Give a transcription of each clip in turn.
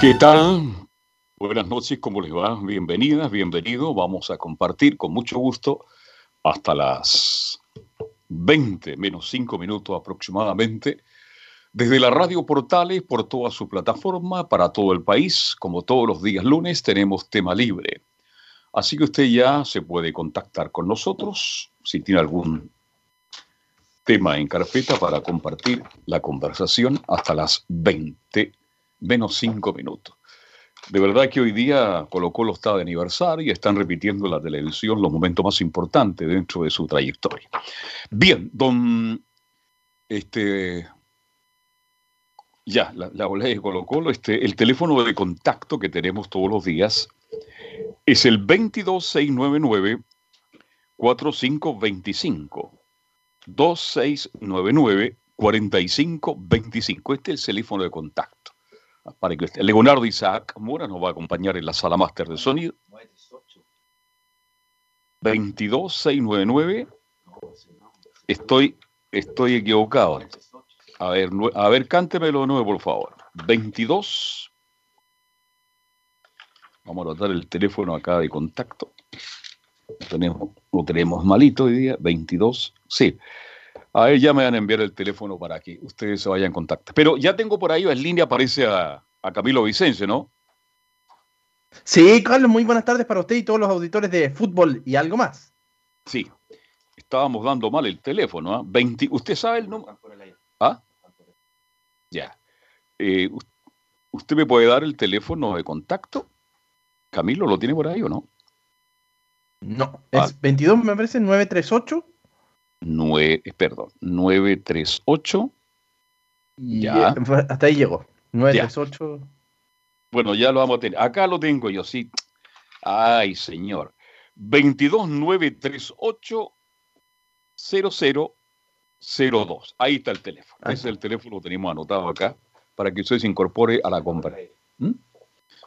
¿Qué tal? Buenas noches, ¿cómo les va? Bienvenidas, bienvenido. Vamos a compartir con mucho gusto hasta las 20 menos 5 minutos aproximadamente desde la radio Portales por toda su plataforma para todo el país. Como todos los días lunes tenemos tema libre. Así que usted ya se puede contactar con nosotros si tiene algún tema en carpeta para compartir la conversación hasta las 20 menos cinco minutos. De verdad que hoy día Colo Colo está de aniversario y están repitiendo en la televisión los momentos más importantes dentro de su trayectoria. Bien, don, este, ya, la, la de Colo Colo, este, el teléfono de contacto que tenemos todos los días es el 22699 4525 2699 4525. Este es el teléfono de contacto para que Leonardo Isaac Mora nos va a acompañar en la sala máster de sonido. 22699. Estoy, estoy equivocado. A ver, a ver, cántemelo de nuevo, por favor. 22. Vamos a anotar el teléfono acá de contacto. Lo tenemos, lo tenemos malito hoy día. 22. Sí. A ver, ya me van a enviar el teléfono para que ustedes se vayan en contacto. Pero ya tengo por ahí, en línea aparece a, Camilo Vicencio, ¿no? Sí, Carlos, muy buenas tardes para usted y todos los auditores de fútbol y algo más. Sí, estábamos dando mal el teléfono. ¿ah? ¿Usted sabe el número? ¿Ah? Ya. Eh, ¿Usted me puede dar el teléfono de contacto? Camilo, ¿lo tiene por ahí o no? No, es 22, ah. me parece, 938. 9, eh, perdón, 938. Ya. Hasta ahí llegó. 938. Bueno, ya lo vamos a tener. Acá lo tengo yo, sí. Ay, señor. 22938 0002. Ahí está el teléfono. Ese es el teléfono que tenemos anotado acá para que usted se incorpore a la compra. ¿Mm?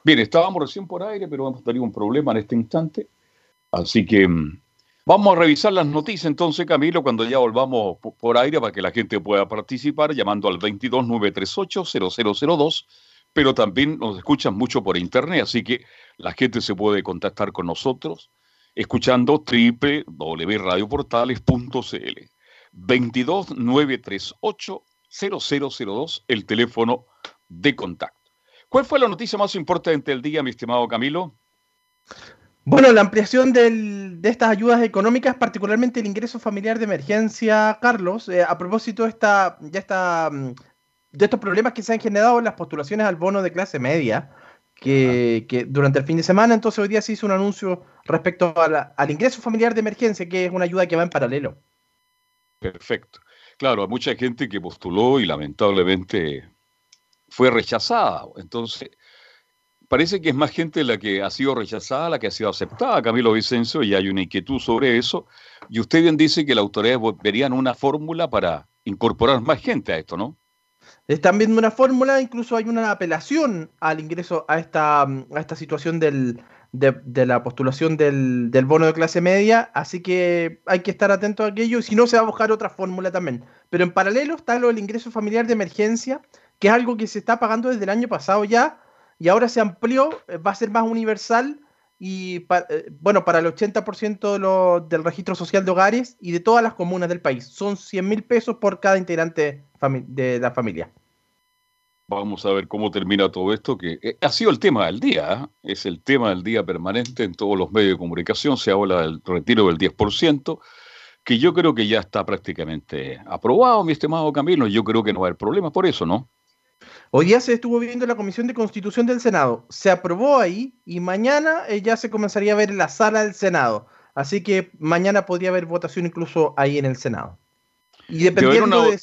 Bien, estábamos recién por aire, pero hemos tenido un problema en este instante. Así que mm, Vamos a revisar las noticias entonces, Camilo, cuando ya volvamos por aire para que la gente pueda participar llamando al 22938-0002, pero también nos escuchan mucho por internet, así que la gente se puede contactar con nosotros escuchando www.radioportales.cl. 22938-0002, el teléfono de contacto. ¿Cuál fue la noticia más importante del día, mi estimado Camilo? Bueno, la ampliación de estas ayudas económicas, particularmente el ingreso familiar de emergencia, Carlos, eh, a propósito de, esta, ya está, mm, de estos problemas que se han generado en las postulaciones al bono de clase media, que, durante el fin de semana, entonces hoy día se hizo un anuncio respecto al ingreso familiar de emergencia, que es una ayuda que va en paralelo. Perfecto. Claro, hay mucha gente que postuló y lamentablemente fue rechazada. Entonces, parece que es más gente la que ha sido rechazada, la que ha sido aceptada, Camilo Vicencio, y hay una inquietud sobre eso. Y usted bien dice que la autoridad verían una fórmula para incorporar más gente a esto, ¿no? Están viendo una fórmula, incluso hay una apelación al ingreso a esta, a esta situación de, la postulación del, del, bono de clase media, así que hay que estar atento a aquello, si no se va a buscar otra fórmula también. Pero en paralelo está lo del ingreso familiar de emergencia, que es algo que se está pagando desde el año pasado ya, y ahora se amplió, eh, va a ser más universal y eh, bueno, para el 80% del registro social de hogares y de todas las comunas del país. Son 100 mil pesos por cada integrante de la familia. Vamos a ver cómo termina todo esto, que eh, ha sido el tema del día, es el tema del día permanente en todos los medios de comunicación, se habla del retiro del 10%, que yo creo que ya está prácticamente aprobado, mi estimado Camilo, yo creo que no va a haber problema por eso, ¿no? Hoy día se estuvo viendo la Comisión de Constitución del Senado. Se aprobó ahí y mañana eh, ya se comenzaría a ver en la sala del Senado. Así que mañana podría haber votación incluso ahí en el Senado. Y dependiendo de,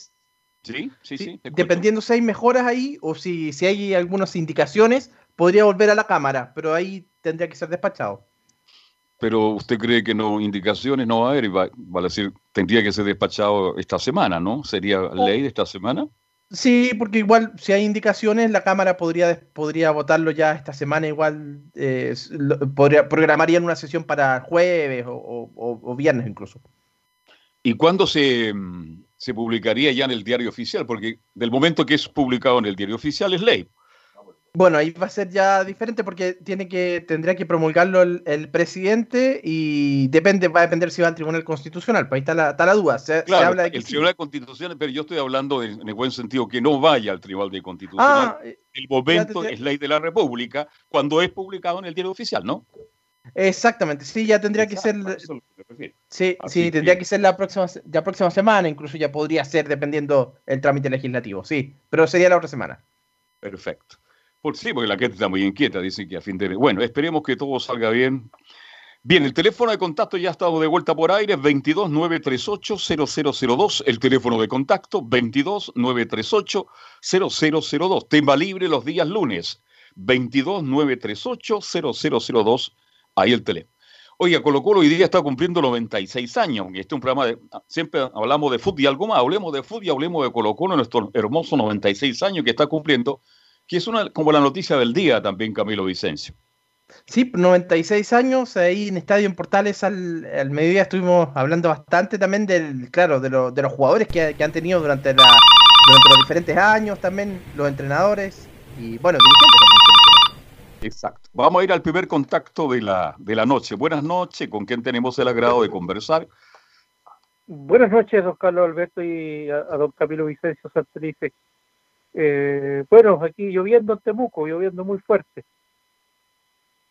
Sí, sí, sí. dependiendo si hay mejoras ahí o si, si hay algunas indicaciones, podría volver a la Cámara, pero ahí tendría que ser despachado. Pero usted cree que no indicaciones no va a haber y va, a decir, tendría que ser despachado esta semana, ¿no? ¿Sería ley de esta semana? Sí, porque igual si hay indicaciones, la Cámara podría, podría votarlo ya esta semana, igual eh, podría, programarían una sesión para jueves o viernes incluso. ¿Y cuándo se, se publicaría ya en el diario oficial? Porque del momento que es publicado en el diario oficial es ley. Bueno, ahí va a ser ya diferente porque tiene que, tendría que promulgarlo el, presidente y depende, va a depender si va al Tribunal Constitucional. Pues ahí está la, está la duda. Se, claro, habla de que el Tribunal Constitucional, pero yo estoy hablando en el buen sentido que no vaya al Tribunal de Constitucional. Ah, el momento es ley de la República cuando es publicado en el diario oficial, ¿no? Exactamente, sí, ya tendría que ser. Sí, sí, tendría que ser la próxima, la próxima semana, incluso ya podría ser dependiendo el trámite legislativo, sí, pero sería la otra semana. Perfecto. Por, sí, porque la gente está muy inquieta, dice que a fin de. Bueno, esperemos que todo salga bien. Bien, el teléfono de contacto ya ha estado de vuelta por aire, 22938-0002, el teléfono de contacto 22938-0002, tema libre los días lunes, 22938-0002 Ahí el teléfono. Oiga, Colo Colo hoy día está cumpliendo 96 años. Y este es un programa de. Siempre hablamos de fútbol y algo más. Hablemos de fútbol y hablemos de Colo Colo, nuestro hermoso 96 años que está cumpliendo, que es una como la noticia del día también, Camilo Vicencio. Sí, 96 años, ahí en Estadio en Portales al, al mediodía estuvimos hablando bastante también del, claro, de, de los jugadores que, que, han tenido durante, la, durante los diferentes años, también los entrenadores y bueno, dirigentes Exacto. Vamos a ir al primer contacto de la, de la noche. Buenas noches, ¿con quién tenemos el agrado de conversar? Buenas noches, don Carlos Alberto y a, don Camilo Vicencio Santelice. Eh, bueno, aquí lloviendo en Temuco, lloviendo muy fuerte.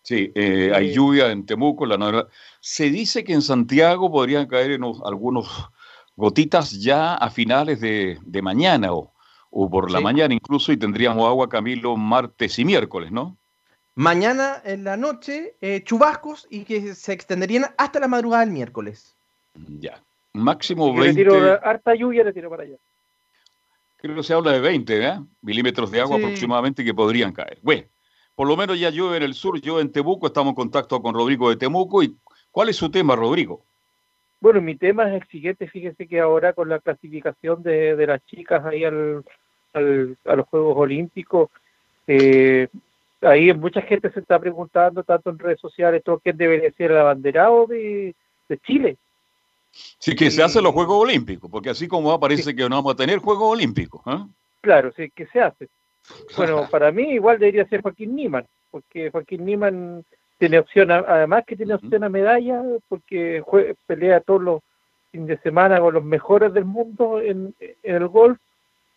Sí, eh, hay lluvia en Temuco. La Se dice que en Santiago podrían caer en algunos gotitas ya a finales de, mañana o, o por la mañana incluso y tendríamos agua, Camilo, martes y miércoles, ¿no? Mañana en la noche, eh, chubascos y que se extenderían hasta la madrugada del miércoles. Ya. Máximo 20. Le tiro harta lluvia, le tiro para allá. Creo que se habla de 20 ¿eh? milímetros de agua aproximadamente que podrían caer. Bueno, por lo menos ya llueve en el sur, yo en Temuco, estamos en contacto con Rodrigo de Temuco. ¿Y cuál es su tema, Rodrigo? Bueno, mi tema es el siguiente. Fíjese que ahora con la clasificación de, las chicas ahí al, a los Juegos Olímpicos, eh, ahí mucha gente se está preguntando, tanto en redes sociales, todo quién debería ser el abanderado de, Chile. Sí, que se hacen los Juegos Olímpicos, porque así como va, parece que no vamos a tener Juegos Olímpicos. ¿eh? Claro, sí, que se hace. Bueno, para mí igual debería ser Joaquín Niman, porque Joaquín Niman tiene opción, además que tiene opción a medalla, porque pelea todos los fines de semana con los mejores del mundo en el golf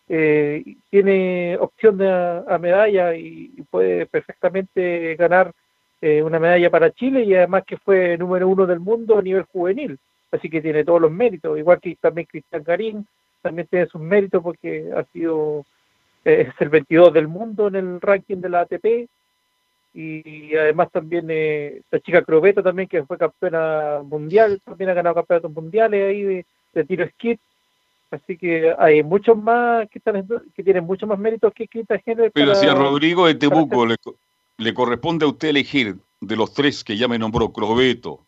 eh, tiene opción de, a, medalla y, puede perfectamente ganar eh, una medalla para Chile y además que fue número uno del mundo a nivel juvenil, así que tiene todos los méritos, igual que también Cristian Garín, también tiene sus méritos porque ha sido eh, es el 22 del mundo en el ranking de la ATP y además también eh, la chica Crobeto también que fue campeona mundial, también ha ganado campeonatos mundiales ahí de, de tiro skit Así que hay muchos más que, están, que tienen mucho más méritos que Quinta Género. Pero si a Rodrigo de Tebuco le, corresponde a usted elegir de los tres que ya me nombró, Crobeto,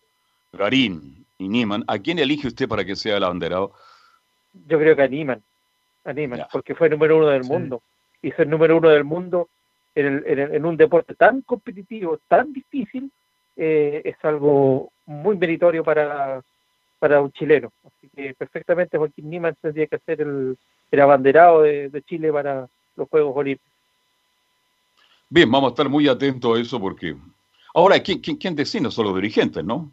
Garín y Niman, ¿a quién elige usted para que sea el abanderado? Yo creo que a Niman, a Niman porque fue el número uno del mundo. Y ser número uno del mundo en, un deporte tan competitivo, tan difícil, eh, es algo muy meritorio para, para un chileno. Así que perfectamente Joaquín Niman tendría que ser el, abanderado de, Chile para los Juegos Olímpicos. Bien, vamos a estar muy atentos a eso porque... Ahora, ¿quién, quién, quién decide? Son los dirigentes, ¿no?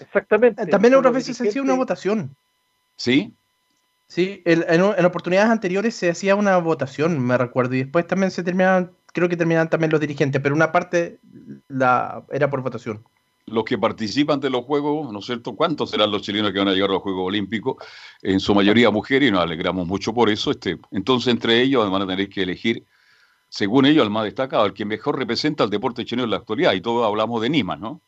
Exactamente. También otras veces se hacía una votación. ¿Sí? Sí, en, oportunidades anteriores se hacía una votación, me recuerdo, y después también se terminaban, creo que terminaban también los dirigentes, pero una parte la, era por votación los que participan de los Juegos, ¿no es cierto? ¿Cuántos serán los chilenos que van a llegar a los Juegos Olímpicos? En su mayoría mujeres y nos alegramos mucho por eso. Este, entonces, entre ellos van a tener que elegir, según ellos, al más destacado, al que mejor representa el deporte chileno en la actualidad. Y todos hablamos de Nimas, ¿no?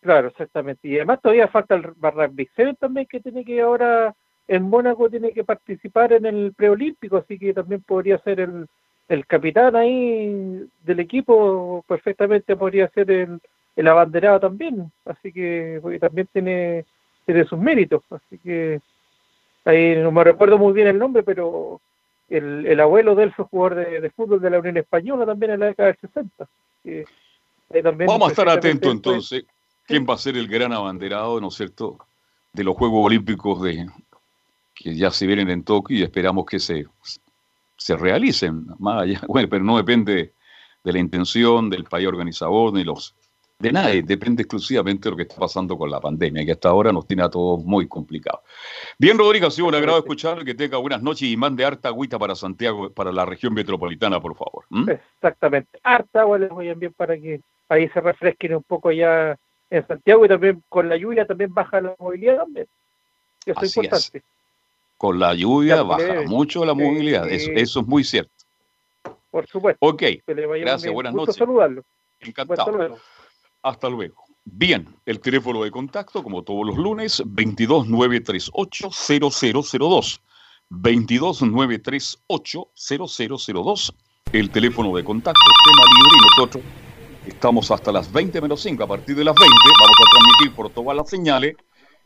Claro, exactamente. Y además todavía falta el Barranquicero también, que tiene que ahora en Mónaco tiene que participar en el preolímpico, así que también podría ser el, el capitán ahí del equipo, perfectamente podría ser el, el abanderado también, así que también tiene, tiene sus méritos, así que ahí no me recuerdo muy bien el nombre, pero el, el abuelo de él fue jugador de, fútbol de la Unión Española también en la década del 60. Vamos a estar atentos entonces, quién va a ser el gran abanderado, ¿no es cierto?, de los Juegos Olímpicos de que ya se vienen en Tokio y esperamos que se, se realicen más allá, bueno, pero no depende de la intención del país organizador ni los de nadie, depende exclusivamente de lo que está pasando con la pandemia, que hasta ahora nos tiene a todos muy complicados. Bien, Rodrigo, ha sido un agrado escuchar, que tenga buenas noches y mande harta agüita para Santiago, para la región metropolitana, por favor. Exactamente, harta agua les voy a enviar para que ahí se refresquen un poco ya en Santiago y también con la lluvia también baja la movilidad también. Eso es importante. Con la lluvia baja mucho la movilidad, eso, es muy cierto. Por supuesto. Ok, gracias, buenas noches. saludarlo. Encantado. Hasta luego. Bien, el teléfono de contacto, como todos los lunes, 22938-0002. 22938-0002. El teléfono de contacto, tema libre y nosotros estamos hasta las 20 menos 5. A partir de las 20 vamos a transmitir por todas las señales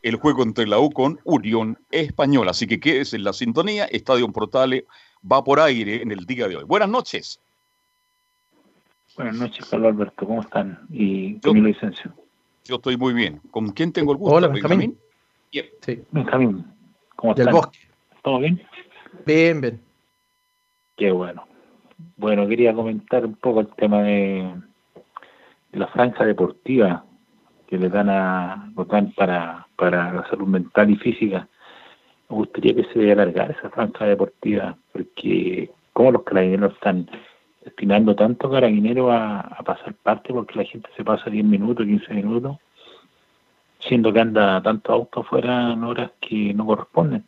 el juego entre la U con Unión Española. Así que quédese en la sintonía. Estadio Portales va por aire en el día de hoy. Buenas noches. Buenas noches, Carlos Alberto, ¿cómo están? Y Camilo Licencio. Yo estoy muy bien. ¿Con quién tengo el gusto? Hola, Benjamín. Sí. Benjamín, ¿cómo están? Del bosque. ¿Todo bien? Bien, bien. Qué bueno. Bueno, quería comentar un poco el tema de, la franja deportiva que le dan a dan para, para la salud mental y física. Me gustaría que se alargara esa franja deportiva, porque como los carabineros están destinando tanto carabinero a, a, pasar parte porque la gente se pasa 10 minutos, 15 minutos, siendo que anda tanto auto afuera en horas que no corresponden.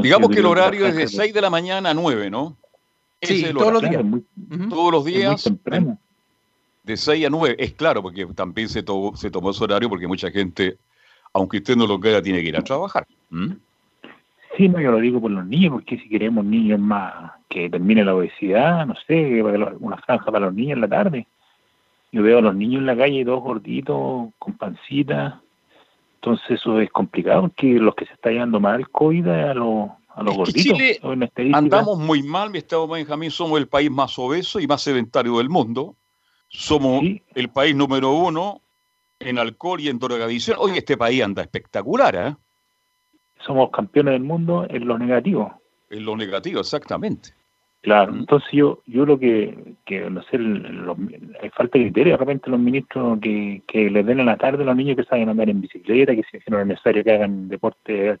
Digamos que el horario es de 6 de la mañana a 9, ¿no? Sí, todos los días. Todos los días. De 6 a 9, es claro, porque también se, tomó, se tomó ese horario porque mucha gente, aunque usted no lo crea, tiene que ir a trabajar. Sí, no, yo lo digo por los niños, porque si queremos niños más que termine la obesidad, no sé, una franja para los niños en la tarde. Yo veo a los niños en la calle todos gorditos, con pancita. Entonces eso es complicado, porque los que se está llevando mal el COVID a los, a los gorditos. Chile andamos muy mal, mi estado Benjamín, somos el país más obeso y más sedentario del mundo. Somos el país número uno en alcohol y en drogadicción. Hoy este país anda espectacular, ¿eh? somos campeones del mundo en lo negativo. En lo negativo, exactamente. Claro, mm. entonces yo yo lo que, que no sé, hay falta de criterio de repente los ministros que, que les den a la tarde a los niños que saben andar en bicicleta, que si no es necesario que hagan deporte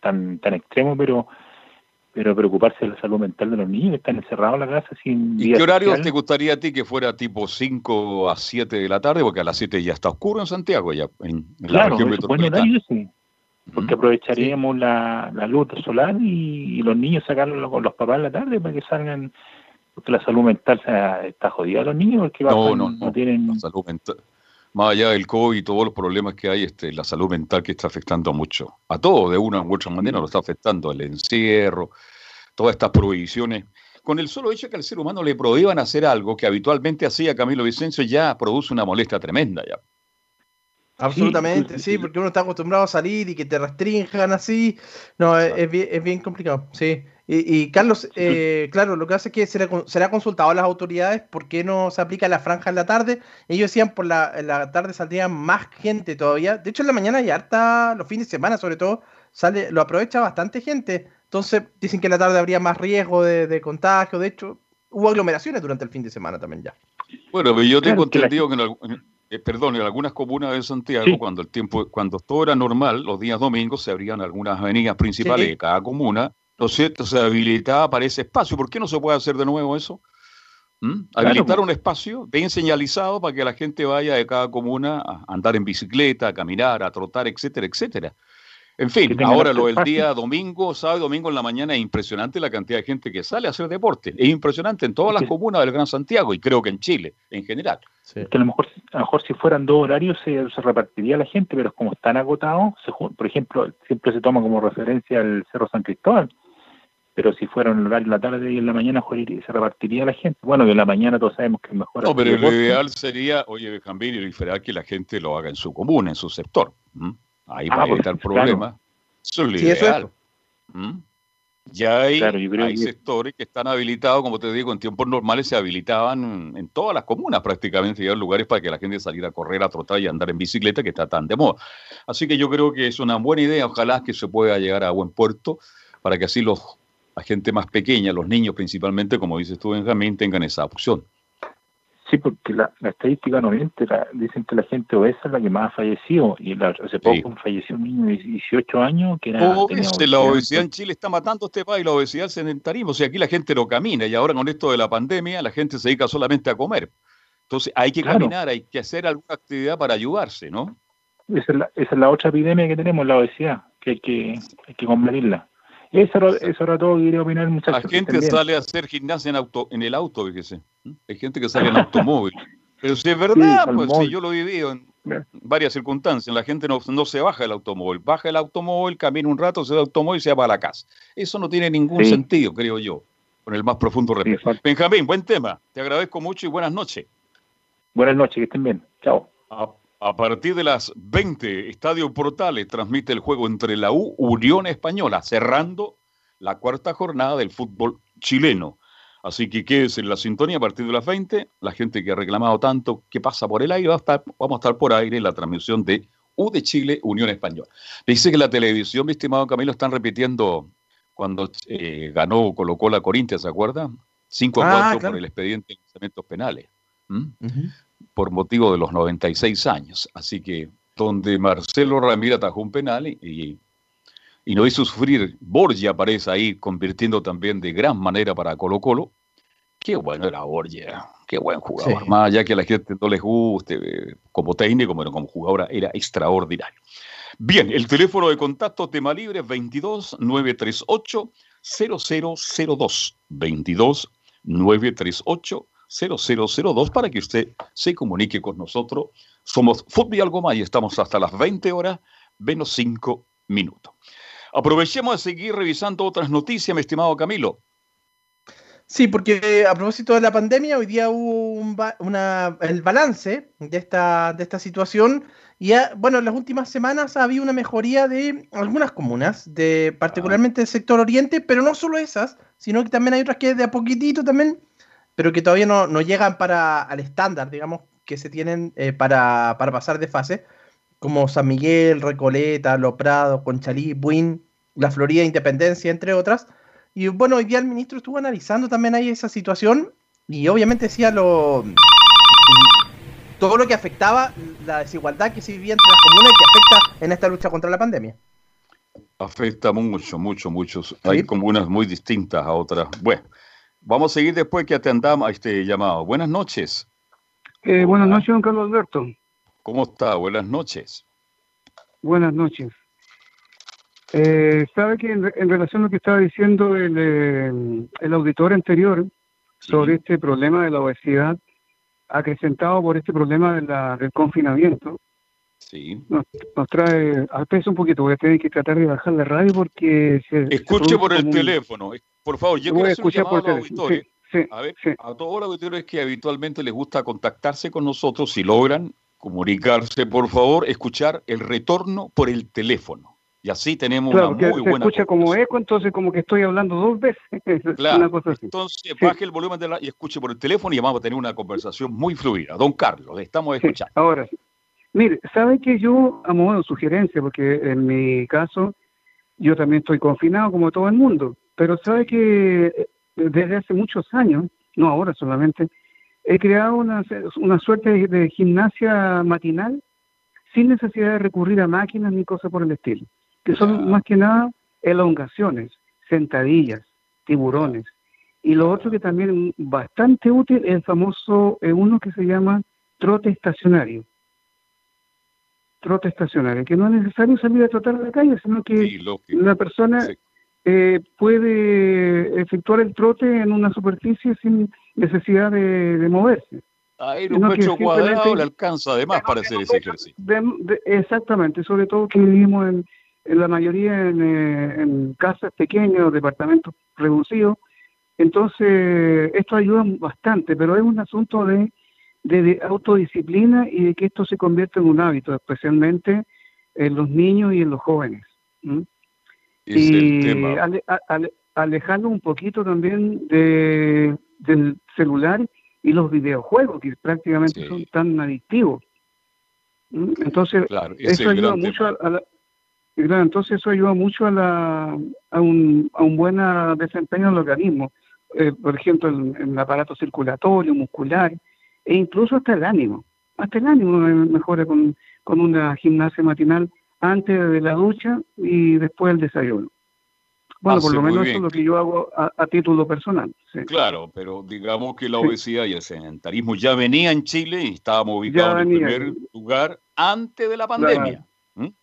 tan tan extremo, pero pero preocuparse de la salud mental de los niños que están encerrados en la casa sin ¿Y qué horario te gustaría a ti que fuera tipo 5 a 7 de la tarde? Porque a las 7 ya está oscuro en Santiago, ya en, la región metropolitana. porque aprovecharíamos la, la, luz solar y, los niños sacarlos con los papás en la tarde para que salgan, porque la salud mental está jodida los niños, porque no, no, no, tienen... La salud mental, más allá del COVID y todos los problemas que hay, este, la salud mental que está afectando mucho, a todos de una u otra manera lo está afectando, el encierro, todas estas prohibiciones. Con el solo hecho que al ser humano le prohíban hacer algo que habitualmente hacía Camilo Vicencio, ya produce una molestia tremenda ya. Absolutamente, sí, porque uno está acostumbrado a salir y que te restrinjan así. No, es, bien, es bien complicado, sí. Y, Carlos, eh, claro, lo que hace es que será, será consultado a las autoridades por qué no se aplica la franja en la tarde. Ellos decían por la, en la tarde saldría más gente todavía. De hecho, en la mañana ya harta, los fines de semana sobre todo, sale, lo aprovecha bastante gente. Entonces, dicen que en la tarde habría más riesgo de, contagio. De hecho, hubo aglomeraciones durante el fin de semana también ya. Bueno, yo tengo entendido que en, eh, perdón, en algunas comunas de Santiago, cuando el tiempo, cuando todo era normal, los días domingos se abrían algunas avenidas principales de cada comuna, ¿no es cierto? Se habilitaba para ese espacio. ¿Por qué no se puede hacer de nuevo eso? ¿Mm? Habilitar un espacio bien señalizado para que la gente vaya de cada comuna a andar en bicicleta, a caminar, a trotar, etcétera, etcétera. En fin, ahora lo del día domingo, sábado y domingo en la mañana es impresionante la cantidad de gente que sale a hacer deporte. Es impresionante en todas las comunas del Gran Santiago y creo que en Chile en general. Que a lo mejor, a lo mejor si fueran dos horarios se, repartiría la gente, pero como están agotados, por ejemplo, siempre se toma como referencia el Cerro San Cristóbal, pero si fuera en el horario de la tarde y en la mañana se repartiría la gente. Bueno, que en la mañana todos sabemos que es mejor. No, pero lo ideal sería, oye, Jambín, y lo que la gente lo haga en su comuna, en su sector. Ahí va a evitar problemas. Eso es lo ideal. Ya hay, hay sectores que están habilitados, como te digo, en tiempos normales se habilitaban en todas las comunas prácticamente, ya lugares para que la gente saliera a correr, a trotar y a andar en bicicleta, que está tan de moda. Así que yo creo que es una buena idea, ojalá que se pueda llegar a buen puerto, para que así los, la gente más pequeña, los niños principalmente, como dices tú, Benjamín, tengan esa opción. Sí, porque la, estadística no miente, dicen que la gente obesa es la que más ha fallecido, y hace poco falleció un niño de 18 años que era... la obesidad en Chile está matando a este país, la obesidad sedentarismo, o sea, aquí la gente no camina, y ahora con esto de la pandemia la gente se dedica solamente a comer. Entonces hay que caminar, hay que hacer alguna actividad para ayudarse, ¿no? Esa es la, esa es la otra epidemia que tenemos, la obesidad, que hay que, hay que combatirla. Eso era, eso era todo que quería opinar, muchachos. La gente sale a hacer gimnasia en, auto, en el auto, fíjese. Hay gente que sale en automóvil. Pero si es verdad, pues sí, yo lo he vivido en varias circunstancias. La gente no, no, se baja del automóvil. Baja el automóvil, camina un rato, se da el automóvil y se va a la casa. Eso no tiene ningún sentido, creo yo, con el más profundo respeto. Benjamín, buen tema. Te agradezco mucho y buenas noches. Buenas noches, que estén bien. Chao. A partir de las 20, Estadio Portales transmite el juego entre la U Unión Española, cerrando la cuarta jornada del fútbol chileno. Así que quédese en la sintonía a partir de las 20. La gente que ha reclamado tanto que pasa por el aire, va a estar, vamos a estar por aire en la transmisión de U de Chile, Unión Española. Dice que la televisión, mi estimado Camilo, están repitiendo cuando eh, ganó, colocó la Corintia, ¿se acuerda? 5 a 4 ah, por el expediente de lanzamientos penales por motivo de los 96 años. Así que donde Marcelo Ramírez atajó un penal y, y no hizo sufrir, Borgia aparece ahí convirtiendo también de gran manera para Colo Colo. Qué bueno era Borgia, qué buen jugador. Más allá que a la gente no les guste como técnico, pero como jugador era extraordinario. Bien, el teléfono de contacto tema libre 22 938 0002 22 938 0002 para que usted se comunique con nosotros. Somos Fútbol y Algo Más y estamos hasta las 20 horas menos 5 minutos. Aprovechemos de seguir revisando otras noticias, mi estimado Camilo. Sí, porque a propósito de la pandemia, hoy día hubo una, el balance de esta, de esta situación. Y bueno, en las últimas semanas ha habido una mejoría de algunas comunas, de particularmente del sector oriente, pero no solo esas, sino que también hay otras que de a poquitito también pero que todavía no, no llegan para al estándar, digamos, que se tienen eh, para, para, pasar de fase, como San Miguel, Recoleta, Lo Prado, Conchalí, Buin, la Florida, Independencia, entre otras. Y bueno, hoy día el ministro estuvo analizando también ahí esa situación y obviamente decía lo todo lo que afectaba la desigualdad que se vivía entre las comunas y que afecta en esta lucha contra la pandemia. Afecta mucho, mucho, mucho. Hay comunas muy distintas a otras. Bueno, Vamos a seguir después que atendamos a este llamado. Buenas noches. Eh, buenas noches, don Carlos Alberto. ¿Cómo está? Buenas noches. Buenas noches. Eh, sabe que en, relación a lo que estaba diciendo el, eh, el auditor anterior sobre este problema de la obesidad, acrecentado por este problema de la, del confinamiento, sí. nos, trae al peso un poquito. Voy a tener que tratar de bajar la radio porque... Se, Escuche por el teléfono. Por favor, yo quiero hacer un llamado a auditores. a ver, a todos los auditores que habitualmente les gusta contactarse con nosotros, si logran comunicarse, por favor, escuchar el retorno por el teléfono. Y así tenemos una muy se buena. escucha como eco, entonces como que estoy hablando dos veces. Claro. Entonces baje el volumen de la, y escuche por el teléfono y vamos a tener una conversación muy fluida. Don Carlos, estamos escuchando. ahora, mire, sabe que yo, a modo de sugerencia, porque en mi caso, yo también estoy confinado como todo el mundo. Pero sabe que desde hace muchos años, no ahora solamente, he creado una, una suerte de, gimnasia matinal sin necesidad de recurrir a máquinas ni cosas por el estilo, que son más que nada elongaciones, sentadillas, tiburones. Y lo otro que también es bastante útil es el famoso, eh, uno que se llama trote estacionario. Trote estacionario, que no es necesario salir a trotar a la calle, sino que la persona eh, puede efectuar el trote en una superficie sin necesidad de, moverse. A ir un metro cuadrado le alcanza además para hacer ese ejercicio. exactamente, sobre todo que vivimos en, la mayoría en, eh, en casas pequeñas, departamentos reducidos. Entonces, esto ayuda bastante, pero es un asunto de de, autodisciplina y de que esto se convierta en un hábito, especialmente en los niños y en los jóvenes. y alejando un poquito también de, del celular y los videojuegos, que prácticamente son tan adictivos. Entonces, eso ayuda mucho a, la, entonces eso ayuda mucho a, la, a, un, a un buen desempeño del organismo. Eh, por ejemplo, en, en, el aparato circulatorio, muscular, e incluso hasta el ánimo. Hasta el ánimo mejora con, con una gimnasia matinal antes de la ducha y después del desayuno. Bueno, por lo menos eso es lo que yo hago a, título personal. Claro, pero digamos que la obesidad y el sedentarismo ya venía en Chile y estábamos ubicados en el primer lugar antes de la pandemia.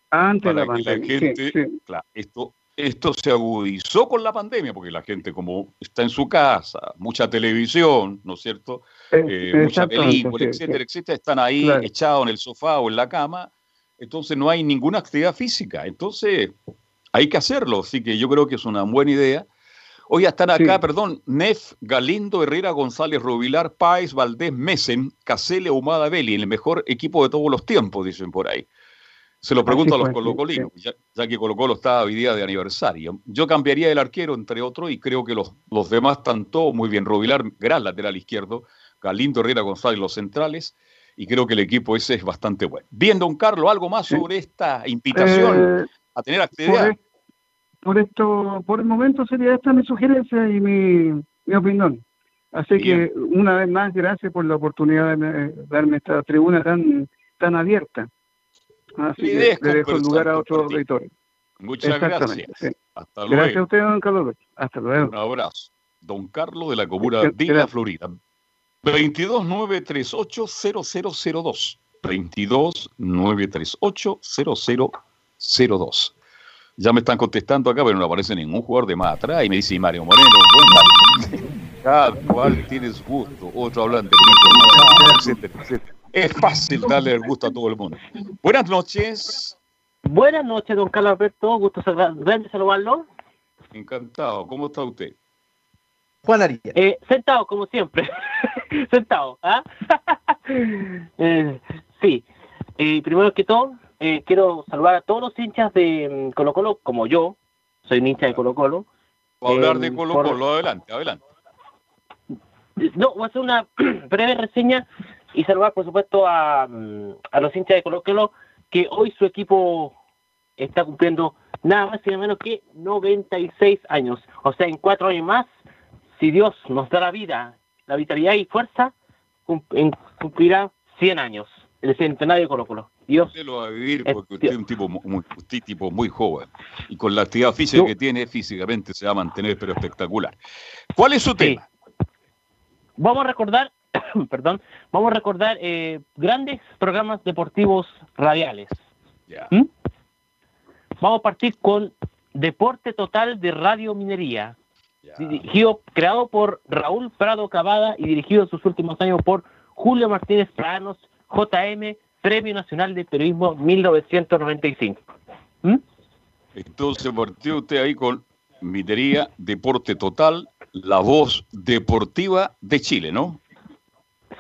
Antes de la pandemia. gente, claro, esto esto se agudizó con la pandemia, porque la gente como está en su casa, mucha televisión, ¿no es cierto? Eh, mucha película, etcétera, etcétera, están ahí echados en el sofá o en la cama, entonces no hay ninguna actividad física, entonces hay que hacerlo, así que yo creo que es una buena idea. Hoy están acá, perdón, Nef, Galindo, Herrera, González, Rovilar, Páez, Valdés, Mesen, Casele, Humada, Belli, el mejor equipo de todos los tiempos, dicen por ahí. Se lo pregunto a los colocolinos, ya, que Colo Colo está hoy día de aniversario. Yo cambiaría el arquero, entre otros, y creo que los, los demás están todos muy bien. Rovilar, gran lateral izquierdo, Galindo Herrera González, los centrales, y creo que el equipo ese es bastante bueno. Bien, don Carlos, ¿algo más sobre esta invitación eh, a tener actividad? Por, esto, por el momento sería esta mi sugerencia y mi, mi opinión. Así que, una vez más, gracias por la oportunidad de darme esta tribuna tan, tan abierta. Así que le dejo el lugar a otro auditores. Muchas gracias. Hasta luego. Gracias a usted, don Carlos. Hasta luego. Un abrazo. Don Carlos de la comuna de la Florida. 229380002. 229380002. Ya me están contestando acá, pero no aparece ningún jugador de más atrás. Y me dice Mario Moreno, cada cual tiene su gusto. Otro hablan de etcétera, etcétera. Es fácil darle el gusto a todo el mundo. Buenas noches. Buenas noches, don Carlos Alberto. Gusto grande saludarlo. Encantado. ¿Cómo está usted? Juan Arias. Eh, sentado, como siempre. sentado. ¿ah? eh, sí. Eh, primero que todo, eh, quiero saludar a todos los hinchas de mm, Colo Colo, como yo. Soy un hincha de Colo Colo. hablar de Colo Colo, adelante, adelante. No, voy a hacer una breve reseña y saludar, por supuesto, a, a los hinchas de Colo Colo, que hoy su equipo está cumpliendo nada más y nada menos que 96 años. O sea, en cuatro años más, si Dios nos da la vida, la vitalidad y fuerza, cumplirá 100 años, el centenario de Colo Colo. Dios usted lo va a vivir porque usted es un tipo muy, tipo muy joven y con la actividad física que tiene, físicamente se va a mantener, pero espectacular. ¿Cuál es su tema? Vamos a recordar perdón, vamos a recordar eh, grandes programas deportivos radiales. ¿Mm? Vamos a partir con Deporte Total de Radio Minería, dirigido, creado por Raúl Prado Cavada y dirigido en sus últimos años por Julio Martínez Pranos, JM, Premio Nacional de Periodismo 1995. ¿Mm? Entonces partió usted ahí con Minería, Deporte Total, la voz deportiva de Chile, ¿no?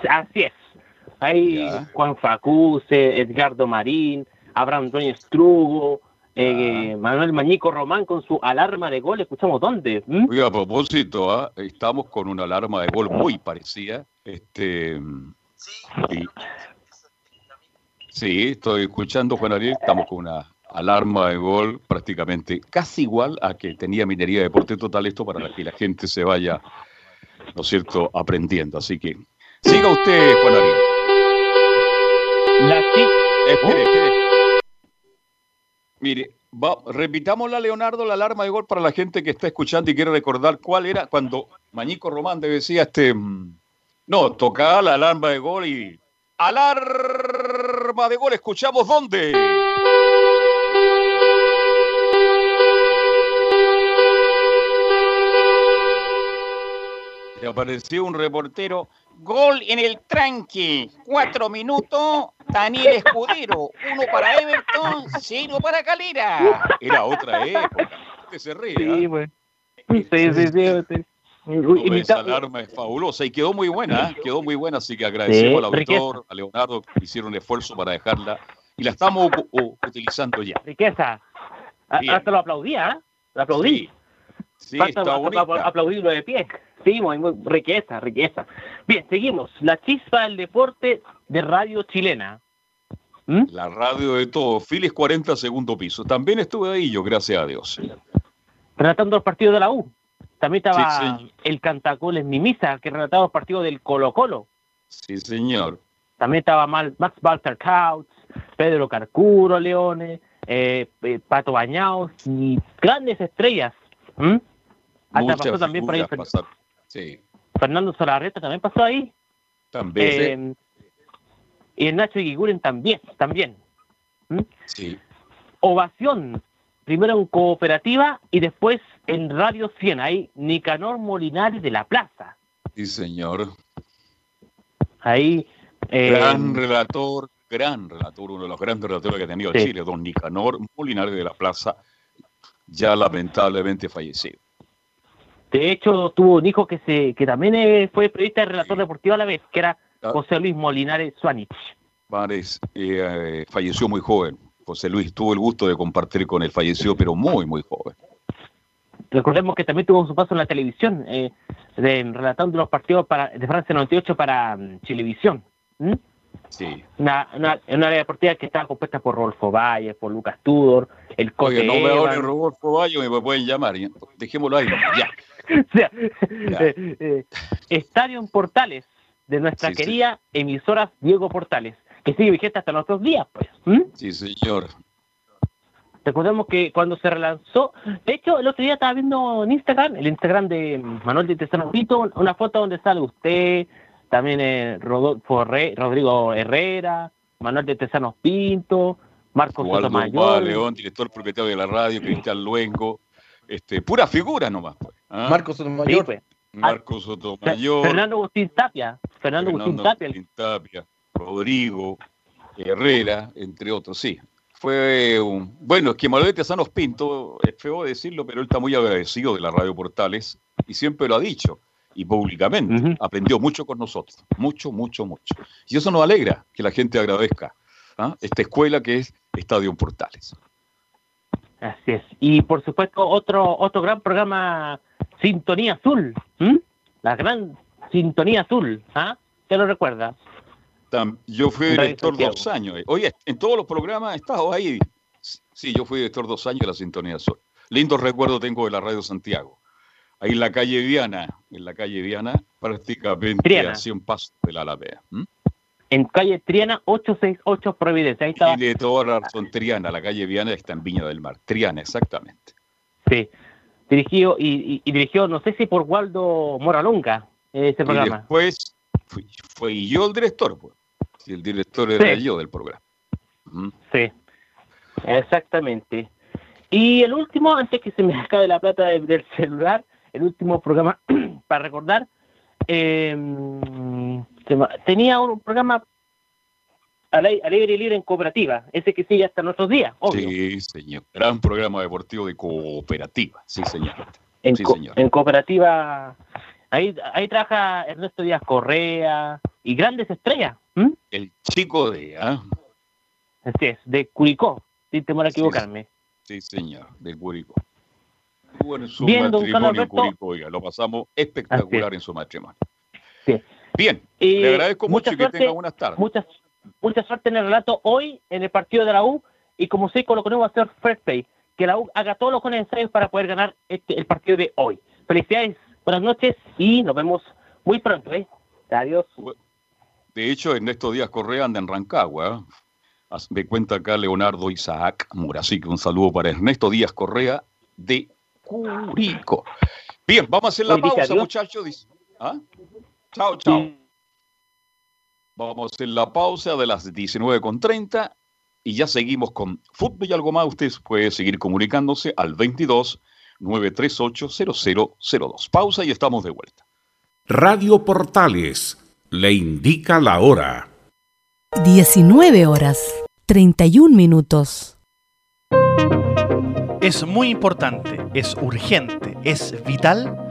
Así es. Hay Juan Facuse, Edgardo Marín, Abraham Antonio Estrugo, eh, Manuel Mañico Román con su alarma de gol. ¿Escuchamos dónde? ¿Mm? Oiga, a propósito, ¿ah? estamos con una alarma de gol muy parecida. Este, sí, estoy escuchando, Juan Ariel, estamos con una alarma de gol prácticamente casi igual a que tenía Minería de Deporte Total, esto para que la gente se vaya, ¿no es cierto?, aprendiendo. Así que Siga usted, Juan Ariel. La espere, espere. Mire, va, repitámosla, Leonardo, la alarma de gol para la gente que está escuchando y quiere recordar cuál era cuando Mañico Román decía este. Mm, no, tocaba la alarma de gol y. ¡Alarma! alarma de gol. ¿Escuchamos dónde? Le apareció un reportero. Gol en el tranque. Cuatro minutos. Daniel Escudero. Uno para Everton, cero para Calera. Era otra época. Usted se ríe. Sí, güey. Sí, sí, sí. esa alarma es fabulosa y quedó muy buena, ¿eh? quedó muy buena, así que agradecemos al autor, a Leonardo, que hicieron un esfuerzo para dejarla y la estamos utilizando ya. Riqueza. Hasta lo aplaudía, ¿eh? Lo aplaudí. Sí, está bonita. Aplaudirlo de pie. Sí, muy, riqueza, riqueza. Bien, seguimos. La chispa del deporte de Radio Chilena. ¿Mm? La radio de todo. Filis 40, segundo piso. También estuve ahí yo, gracias a Dios. Relatando los partidos de la U. También estaba el Cantacoles Mimisa, que relataba los partidos del Colo Colo. Sí, señor. También estaba Max Walter Couch, Pedro Carcuro Leones, eh, eh, Pato Bañaos y grandes estrellas. Hasta pasó también por ahí. Sí. Fernando Solarreta también pasó ahí. También. Eh, y el Nacho Guiguren también, también. Sí. Ovación, primero en cooperativa y después en Radio 100, ahí Nicanor Molinares de la Plaza. Sí, señor. Ahí. Eh, gran relator, gran relator, uno de los grandes relatores que ha tenido Chile, don Nicanor Molinares de la Plaza, ya lamentablemente fallecido. De hecho, tuvo un hijo que se que también eh, fue periodista y relator deportivo a la vez, que era ah. José Luis Molinares Suanich. Eh, falleció muy joven. José Luis tuvo el gusto de compartir con él, falleció pero muy, muy joven. Recordemos que también tuvo su paso en la televisión, eh, relatando los partidos para, de Francia 98 para um, Chilevisión. Sí. Una, una, una, área deportiva que estaba compuesta por Rodolfo Valle, por Lucas Tudor, el Cote Oye, no me hable Rodolfo Valle, me pueden llamar. Dejémoslo ahí. Ya. Eh, eh, Estadio en Portales, de nuestra querida emisora Diego Portales, que sigue vigente hasta dos días, pues. Sí, señor. Recordemos que cuando se relanzó, de hecho, el otro día estaba viendo en Instagram, el Instagram de Manuel de Tesano una foto donde sale usted, también eh, Rodolfo Rodrigo Herrera, Manuel de Tesanos Pinto, Marcos Sotomayor. León, director propietario de la radio, Cristian Luengo, este, pura figura nomás. Pues, ¿ah? Marcos Sotomayor. Pues. Marcos Sotomayor. Fernando Agustín Tapia. Fernando, Agustín Tapia. Rodrigo Herrera, entre otros, sí. Fue un... Bueno, es que Manuel de Tesanos Pinto, es feo decirlo, pero él está muy agradecido de la radio Portales y siempre lo ha dicho y públicamente. Aprendió mucho con nosotros, mucho, mucho, mucho. Y eso nos alegra que la gente agradezca ¿ah? esta escuela que es Estadio Portales. Así es. Y por supuesto, otro, otro gran programa, Sintonía Azul. La gran Sintonía Azul. ¿ah? ¿Te lo recuerdas? Yo fui director dos años. Oye, en todos los programas he estado ahí. Sí, yo fui director dos años de la Sintonía Azul. Lindo recuerdo tengo de la Radio Santiago ahí en la calle Viana, en la calle Viana, prácticamente hacia un paso de la Alameda. En calle Triana 868 Providencia. Ahí estaba. Y de toda la razón, Triana, la calle Viana está en Viña del Mar. Triana, exactamente. Sí. Dirigido, y, y, dirigió, no sé si por Waldo Moralonga, ese programa. Y después fui, yo el director, pues. el director era yo del programa. Sí, exactamente. Y el último, antes que se me acabe la plata del celular, el último programa para recordar, em, tenía un programa alegre y libre en cooperativa, ese que sigue hasta nuestros días, obvio. Sí, señor. Gran programa deportivo de cooperativa, sí, señor. En, sí, señor. en cooperativa, ahí, ahí trabaja Ernesto Díaz Correa y grandes estrellas. El chico de... ¿ah? Así es, de Curicó, sin temor a equivocarme. Sí, señor, del Curicó. Bueno, su matrimonio en lo pasamos espectacular en su matrimonio. Bien, le agradezco mucho y que tenga buenas tardes. Mucha, mucha suerte en el relato hoy en el partido de la U y como sé, con lo que va a hacer First Pay, que la U haga todos los necesarios para poder ganar este, el partido de hoy. Felicidades, buenas noches y nos vemos muy pronto. ¿eh? Adiós. De hecho, en estos días Correa anda en Rancagua. Me cuenta acá Leonardo Isaac Mura. Así que un saludo para Ernesto Díaz Correa de Curico. Bien, vamos a hacer la pausa, muchachos. ¿Ah? Chao, chao. Vamos hacer la pausa de las 19.30 y ya seguimos con fútbol y algo más. Usted puede seguir comunicándose al 22 938 0002. Pausa y estamos de vuelta. Radio Portales le indica la hora. 19 horas 31 minutos. Es muy importante, es urgente, es vital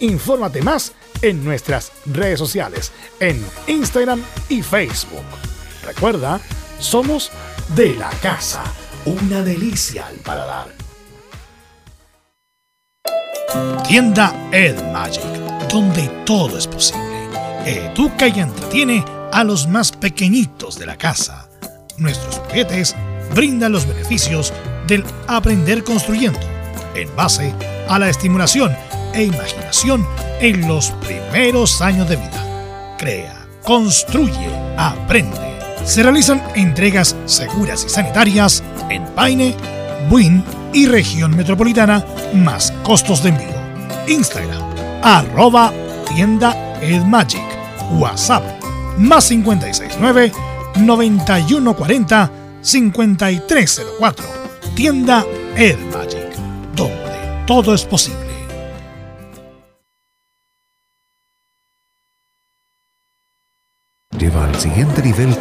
Infórmate más en nuestras redes sociales, en Instagram y Facebook. Recuerda, somos de la casa, una delicia al paladar. Tienda Ed Magic, donde todo es posible. Educa y entretiene a los más pequeñitos de la casa. Nuestros juguetes brindan los beneficios del aprender construyendo, en base a la estimulación e imaginación en los primeros años de vida. Crea, construye, aprende. Se realizan entregas seguras y sanitarias en Paine, Buin y región metropolitana, más costos de envío. Instagram, arroba tienda Edmagic. WhatsApp, más 569 9140 5304. Tienda Edmagic, donde todo es posible.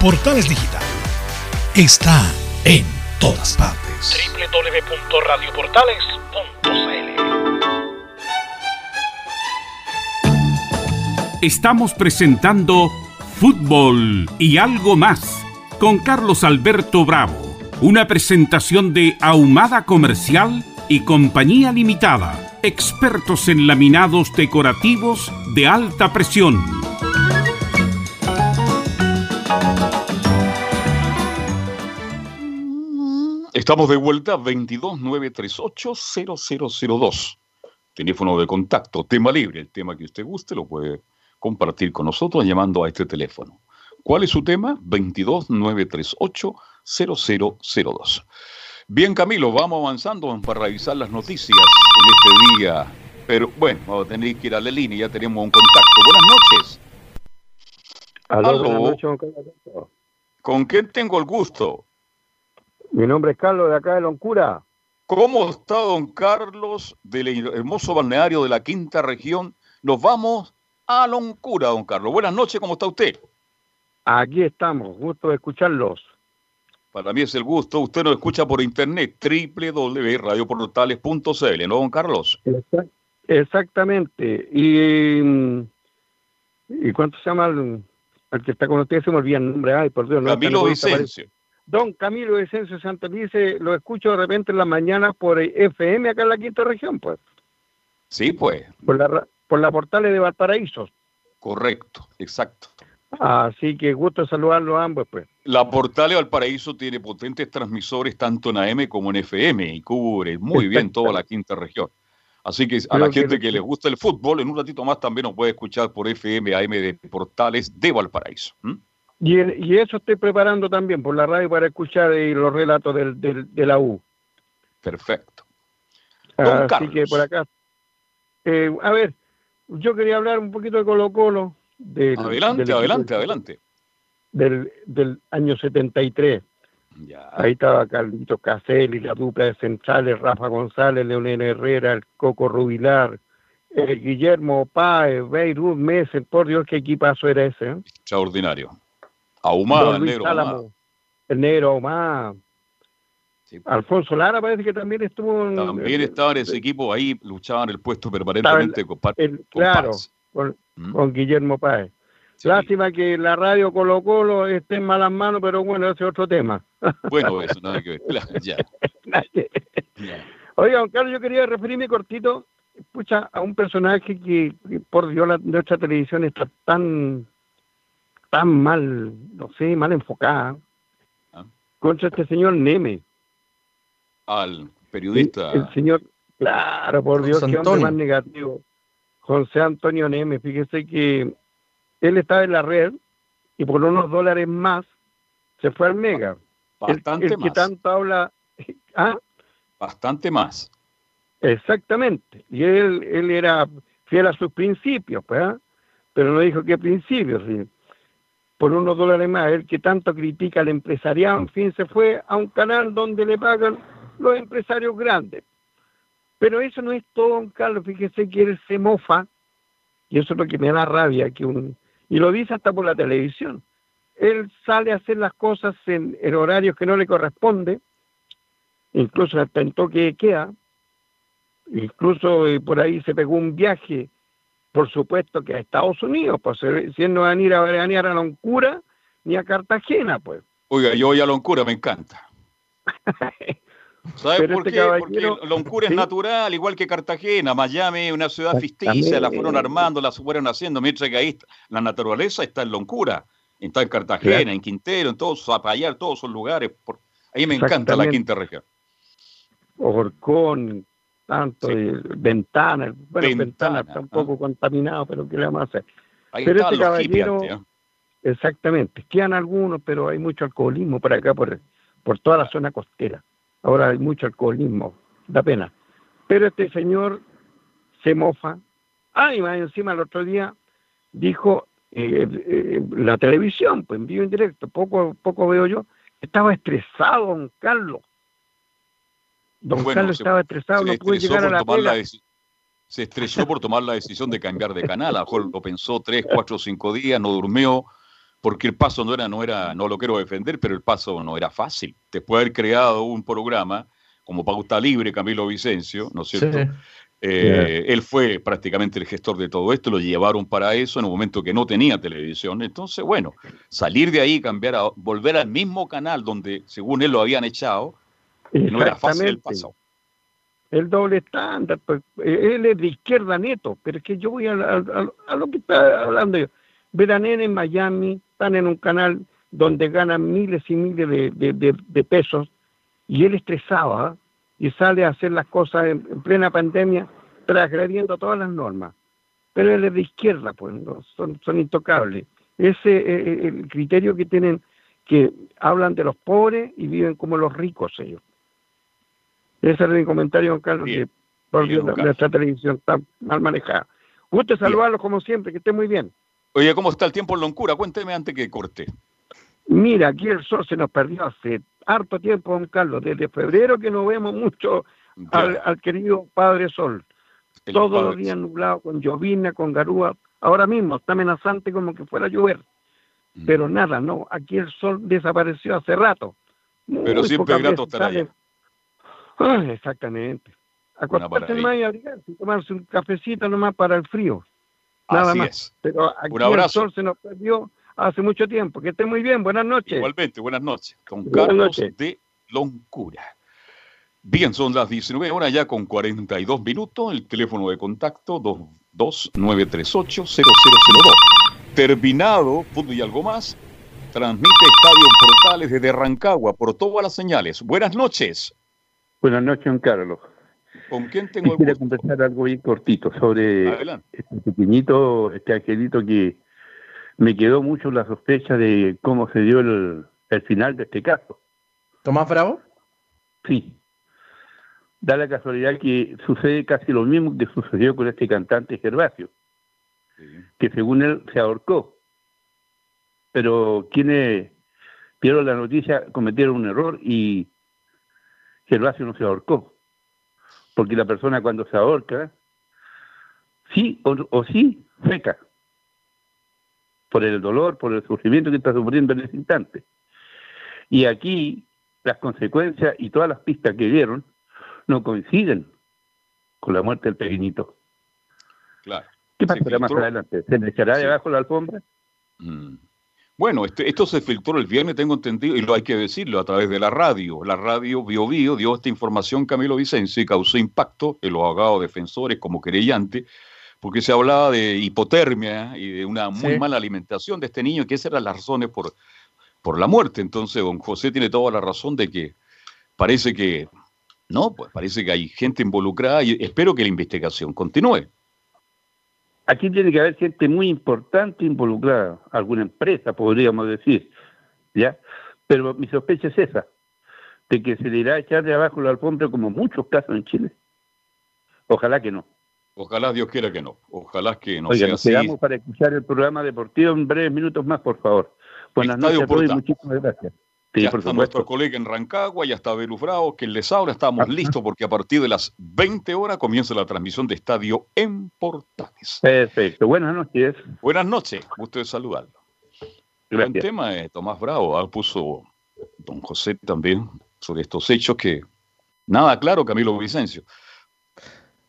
Portales Digital está en todas partes. www.radioportales.cl Estamos presentando Fútbol y algo más con Carlos Alberto Bravo. Una presentación de Ahumada Comercial y Compañía Limitada. Expertos en laminados decorativos de alta presión. Estamos de vuelta 229380002. Teléfono de contacto, tema libre, el tema que usted guste lo puede compartir con nosotros llamando a este teléfono. ¿Cuál es su tema? 229380002. Bien, Camilo, vamos avanzando para revisar las noticias en este día. Pero bueno, vamos a tener que ir a la línea, ya tenemos un contacto. Buenas noches. Aló, Aló. buenas noches. ¿Con quién tengo el gusto? Mi nombre es Carlos de acá de Loncura. ¿Cómo está don Carlos del hermoso balneario de la quinta región? Nos vamos a Loncura, don Carlos. Buenas noches, ¿cómo está usted? Aquí estamos, gusto de escucharlos. Para mí es el gusto. Usted nos escucha por internet, www.radioportales.cl, ¿no, don Carlos? Exactamente. Y, ¿y cuánto se llama el, que está con usted? Se me olvida el nombre. Ay, por Dios. Camilo Vicencio. Don Camilo Vicencio Santelice, lo escucho de repente en la mañana por FM acá en la quinta región, pues. Sí, pues. Por la, por la portales de Valparaíso. Correcto, exacto. Así que gusto saludarlos a ambos, pues. La Portal de Valparaíso tiene potentes transmisores tanto en AM como en FM y cubre muy bien toda la quinta región. Así que a la gente que, les gusta el fútbol, en un ratito más también nos puede escuchar por FM, AM de Portales de Valparaíso. Y, y, eso estoy preparando también por la radio para escuchar eh, los relatos del, de la U. Perfecto. Así que por acá. Eh, a ver, yo quería hablar un poquito de Colo Colo adelante, adelante, adelante. Del, del año 73. Ya. Ahí estaba Carlito Caselli, la dupla de centrales, Rafa González, Leonel Herrera, el Coco Rubilar, el Guillermo Páez, Beirut, Mesen, por Dios, qué equipazo era ese. ¿eh? Extraordinario. Ahumada, el negro Álamo, El negro Ahumada. Alfonso Lara parece que también estuvo También estaba en ese equipo ahí, luchaban el puesto permanentemente con, Claro, ¿Mm? con, Guillermo Páez. Lástima que la radio Colo Colo esté en malas manos, pero bueno, ese es otro tema. Bueno, eso nada que ver. ya. Oiga, don Carlos, yo quería referirme cortito escucha, a un personaje que, por Dios, la, nuestra televisión está tan, tan mal, no sé, mal enfocada, ah. contra este señor Neme. Al periodista. El, señor, claro, por Dios, qué hombre más negativo. José Antonio Neme, fíjese que él estaba en la red y por unos dólares más se fue al Mega. Bastante el, que tanto habla. ¿ah? Bastante más. Exactamente. Y él, él era fiel a sus principios, pues, ¿ah? pero no dijo qué principios. Por unos dólares más, él que tanto critica al empresariado, en fin, se fue a un canal donde le pagan los empresarios grandes. Pero eso no es todo, don Carlos. Fíjese que él se mofa, y eso es lo que me da rabia, que un, y lo dice hasta por la televisión. Él sale a hacer las cosas en, horarios que no le corresponde, incluso hasta en toque de queda, incluso eh, por ahí se pegó un viaje, por supuesto que a Estados Unidos, pues si él no va a ir a veranear a Loncura ni a Cartagena, pues. Oiga, yo voy a Loncura, me encanta. ¿Sabes por este qué? Porque Loncura es natural, igual que Cartagena, Miami, una ciudad ficticia, la fueron armando, la fueron haciendo, mientras que ahí la naturaleza está en Loncura, está en Cartagena, en Quintero, en todos, Zapallar, todos esos lugares. Por... Ahí me encanta la quinta región. Orcón, tanto, Ventana, bueno, Ventana, está un poco contaminado, pero ¿qué le vamos a hacer? Ahí pero este caballero, exactamente, quedan algunos, pero hay mucho alcoholismo por acá, por, por toda la zona costera. Ahora hay mucho alcoholismo, da pena. Pero este señor se mofa. Ah, y más encima el otro día dijo eh, eh, la televisión, pues en vivo en directo, poco, poco veo yo, estaba estresado don Carlos. Don Carlos estaba estresado, no pudo llegar a la, la Se estresó por tomar la decisión de cambiar de canal. A lo lo pensó tres, cuatro, cinco días, no durmió, porque el paso no era, no era, no lo quiero defender, pero el paso no era fácil. Después de haber creado un programa como Pauta Libre, Camilo Vicencio, ¿no es cierto? Eh, él fue prácticamente el gestor de todo esto, lo llevaron para eso en un momento que no tenía televisión. Entonces, bueno, salir de ahí, cambiar a, volver al mismo canal donde, según él, lo habían echado, no era fácil el paso. El doble estándar, pues, eh, él es de izquierda neto, pero es que yo voy a, a lo que está hablando yo. Veranen en Miami, están en un canal donde ganan miles y miles de, pesos y él estresaba y sale a hacer las cosas en, plena pandemia transgrediendo todas las normas. Pero él es de izquierda, pues, son, son intocables. Ese es eh, eh, el criterio que tienen, que hablan de los pobres y viven como los ricos ellos. Ese es mi comentario, don Carlos, que por nuestra televisión está mal manejada. Gusto saludarlos como siempre, que esté muy bien. Oye, ¿cómo está el tiempo en Loncura? Cuénteme antes que corte. Mira, aquí el sol se nos perdió hace harto tiempo, don Carlos, desde febrero que no vemos mucho al, querido Padre Sol. Todos los días nublado, con llovina, con garúa. Ahora mismo está amenazante como que fuera a llover. Mm. Pero nada, no, aquí el sol desapareció hace rato. Pero siempre grato estar allá. Ah, exactamente. Acostarse más y abrigarse, tomarse un cafecito nomás para el frío. Nada más. Pero aquí el sol se nos perdió hace mucho tiempo. Que esté muy bien. Buenas noches. Igualmente, buenas noches. Con Carlos de Loncura. Bien, son las 19 horas ya con 42 minutos. El teléfono de contacto 22938-0002. Terminado, punto y algo más. Transmite Estadio Portales desde Rancagua por todas las señales. Buenas noches. Buenas noches, don Carlos. ¿Con quién tengo Quisiera conversar algo bien cortito sobre este pequeñito, este angelito que me quedó mucho la sospecha de cómo se dio el, final de este caso. ¿Tomás Bravo? Sí. Da la casualidad que sucede casi lo mismo que sucedió con este cantante Gervasio, que según él se ahorcó. Pero quienes vieron la noticia cometieron un error y Gervasio no se ahorcó porque la persona cuando se ahorca, sí o, sí, seca, por el dolor, por el sufrimiento que está sufriendo en ese instante. Y aquí las consecuencias y todas las pistas que dieron no coinciden con la muerte del pequeñito. Claro. ¿Qué pasará más adelante? ¿Se le echará debajo la alfombra? Mm. Bueno, este, esto se filtró el viernes, tengo entendido, y lo hay que decirlo, a través de la radio. La radio Bio Bio dio esta información Camilo Vicencio y causó impacto en los abogados defensores como querellante, porque se hablaba de hipotermia y de una muy mala alimentación de este niño, que esas eran las razones por, por la muerte. Entonces, don José tiene toda la razón de que parece que, no, pues parece que hay gente involucrada y espero que la investigación continúe. Aquí tiene que haber gente muy importante involucrada, alguna empresa, podríamos decir, ¿ya? Pero mi sospecha es esa, de que se le irá a echar de abajo la alfombra como muchos casos en Chile. Ojalá que no. Ojalá Dios quiera que no. Ojalá que no Oiga, sea nos quedamos para escuchar el programa deportivo en breves minutos más, por favor. Buenas noches a todos y muchísimas gracias ya está nuestro colega en Rancagua, ya está Belus Bravo, que les habla, estamos listos porque a partir de las 20 horas comienza la transmisión de estadio en Portales. Perfecto, buenas noches. Buenas noches, gusto de saludarlo. El tema de Tomás Bravo, ah, puso don José también sobre estos hechos que nada claro, Camilo Vicencio.